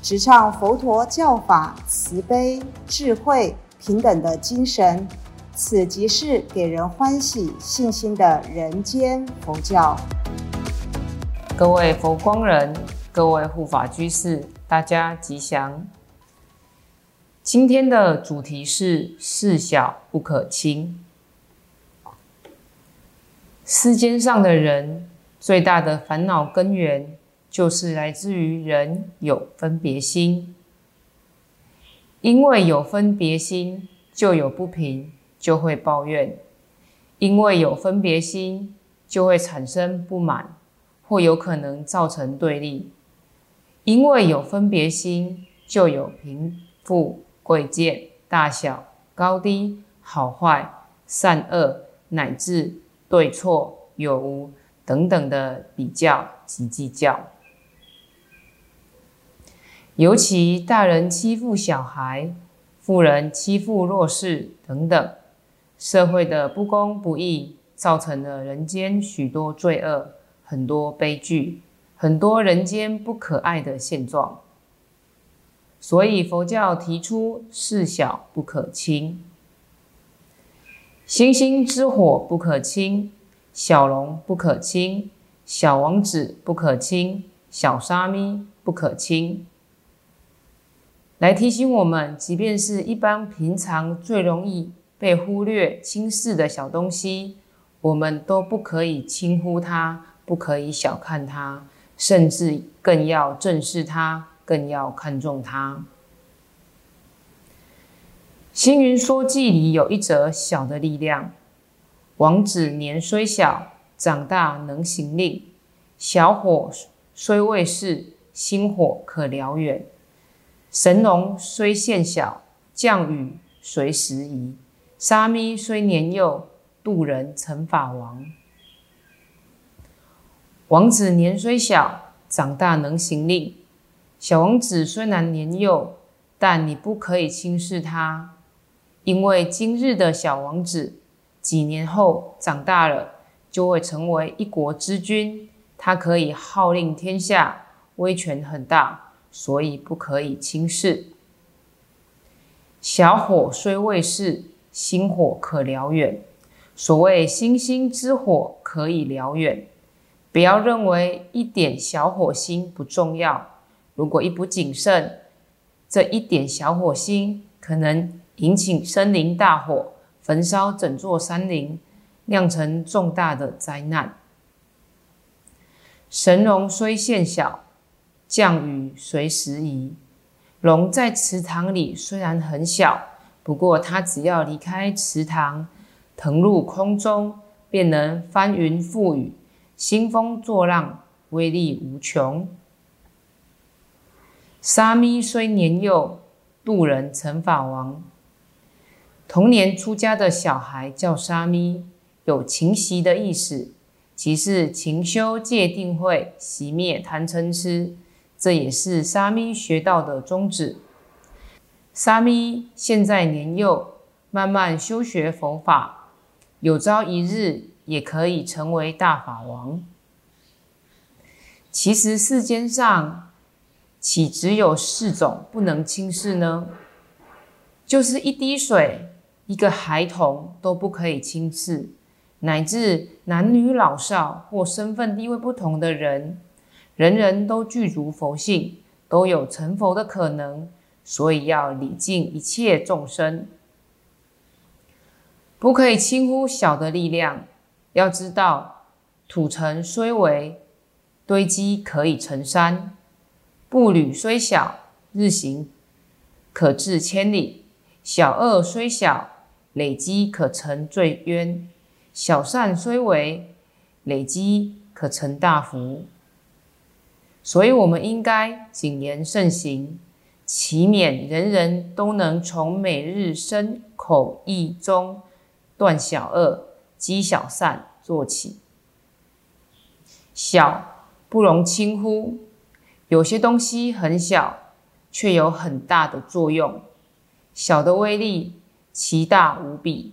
直唱佛陀教法慈悲、智慧、平等的精神。此即是给人欢喜、信心的人间佛教。各位佛光人，各位护法居士，大家吉祥。今天的主题是事小不可轻。世间上的人最大的烦恼根源，就是来自于人有分别心，因为有分别心，就有不平。就会抱怨，因为有分别心，就会产生不满，或有可能造成对立。因为有分别心，就有贫富贵贱、大小高低、好坏、善恶，乃至对错有无等等的比较及计较。尤其大人欺负小孩，富人欺负弱势等等。社会的不公不义，造成了人间许多罪恶，很多悲剧，很多人间不可爱的现状。所以佛教提出“事小不可轻”，星星之火不可轻，小龙不可轻，小王子不可轻，小沙弥不可轻，来提醒我们，即便是一般平常最容易。被忽略、轻视的小东西，我们都不可以轻忽它，不可以小看它，甚至更要正视它，更要看重它。《星云说记》里有一则小的力量：王子年虽小，长大能行令；小火虽未逝，星火可燎原；神龙虽现小，降雨随时移。沙弥虽年幼，渡人成法王。王子年虽小，长大能行令。小王子虽然年幼，但你不可以轻视他，因为今日的小王子，几年后长大了，就会成为一国之君。他可以号令天下，威权很大，所以不可以轻视。小火虽未逝。星火可燎原，所谓星星之火可以燎原。不要认为一点小火星不重要，如果一不谨慎，这一点小火星可能引起森林大火，焚烧整座山林，酿成重大的灾难。神龙虽现小，降雨随时移。龙在池塘里虽然很小。不过，它只要离开池塘，腾入空中，便能翻云覆雨、兴风作浪，威力无穷。沙弥虽年幼，渡人成法王。童年出家的小孩叫沙弥，有勤习的意思，即是勤修戒定慧，熄灭贪嗔痴。这也是沙弥学道的宗旨。沙弥现在年幼，慢慢修学佛法，有朝一日也可以成为大法王。其实世间上岂只有四种不能轻视呢？就是一滴水，一个孩童都不可以轻视，乃至男女老少或身份地位不同的人，人人都具足佛性，都有成佛的可能。所以要礼敬一切众生，不可以轻忽小的力量。要知道，土尘虽微，堆积可以成山；步履虽小，日行可至千里。小恶虽小，累积可成罪冤；小善虽微，累积可成大福。所以，我们应该谨言慎行。其免人人都能从每日身口意中断小恶、积小善做起。小不容轻忽，有些东西很小，却有很大的作用。小的威力，其大无比。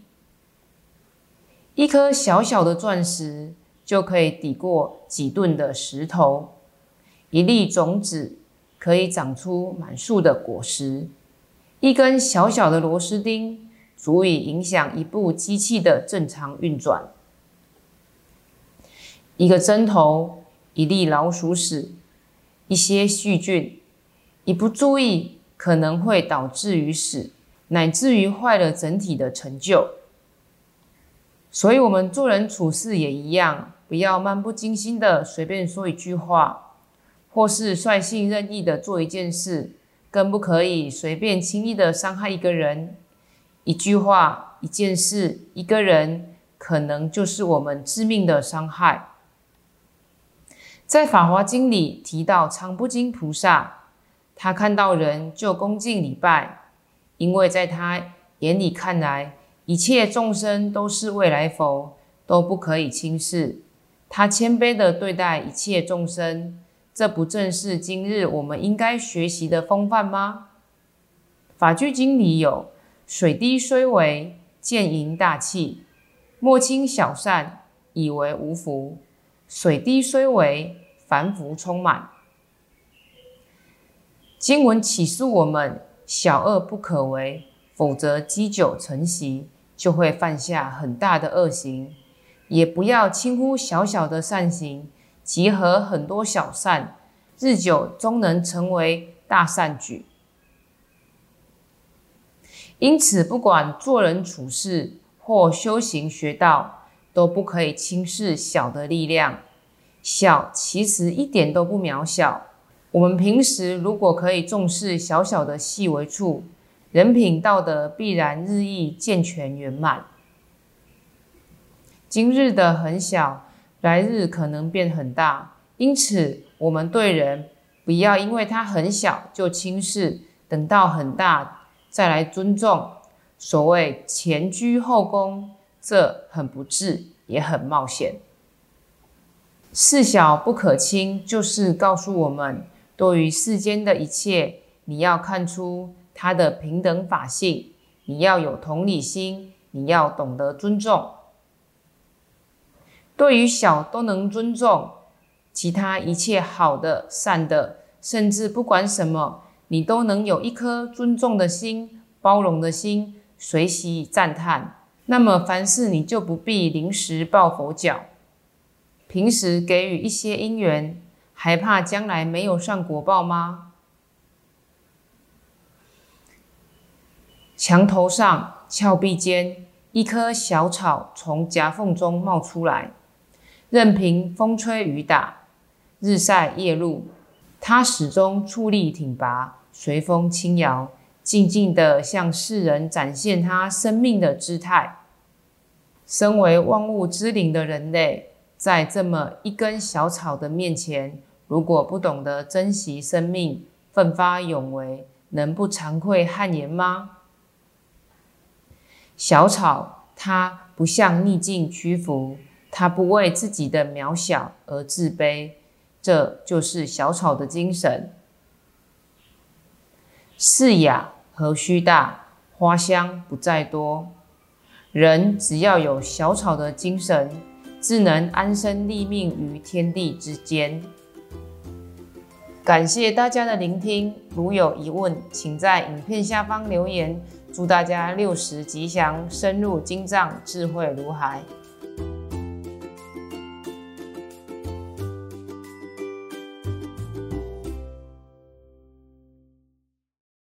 一颗小小的钻石就可以抵过几吨的石头，一粒种子。可以长出满树的果实，一根小小的螺丝钉足以影响一部机器的正常运转。一个针头，一粒老鼠屎，一些细菌，一不注意可能会导致于死，乃至于坏了整体的成就。所以，我们做人处事也一样，不要漫不经心的随便说一句话。或是率性任意的做一件事，更不可以随便轻易的伤害一个人。一句话、一件事、一个人，可能就是我们致命的伤害。在《法华经》里提到常不金菩萨，他看到人就恭敬礼拜，因为在他眼里看来，一切众生都是未来佛，都不可以轻视。他谦卑的对待一切众生。这不正是今日我们应该学习的风范吗？法句经里有“水滴虽微，见盈大器；莫轻小善，以为无福。水滴虽微，凡福充满。”经文启示我们：小恶不可为，否则积久成习，就会犯下很大的恶行；也不要轻忽小小的善行。集合很多小善，日久终能成为大善举。因此，不管做人处事或修行学道，都不可以轻视小的力量。小其实一点都不渺小。我们平时如果可以重视小小的细微处，人品道德必然日益健全圆满。今日的很小。来日可能变很大，因此我们对人不要因为他很小就轻视，等到很大再来尊重。所谓前居后恭，这很不智，也很冒险。事小不可轻，就是告诉我们，对于世间的一切，你要看出它的平等法性，你要有同理心，你要懂得尊重。对于小都能尊重，其他一切好的、善的，甚至不管什么，你都能有一颗尊重的心、包容的心，随喜赞叹。那么凡事你就不必临时抱佛脚，平时给予一些因缘，还怕将来没有上果报吗？墙头上、峭壁间，一棵小草从夹缝中冒出来。任凭风吹雨打，日晒夜露，它始终矗立挺拔，随风轻摇，静静地向世人展现它生命的姿态。身为万物之灵的人类，在这么一根小草的面前，如果不懂得珍惜生命，奋发勇为，能不惭愧汗颜吗？小草，它不向逆境屈服。他不为自己的渺小而自卑，这就是小草的精神。世雅何须大，花香不在多。人只要有小草的精神，自能安身立命于天地之间。感谢大家的聆听，如有疑问，请在影片下方留言。祝大家六十吉祥，深入经藏，智慧如海。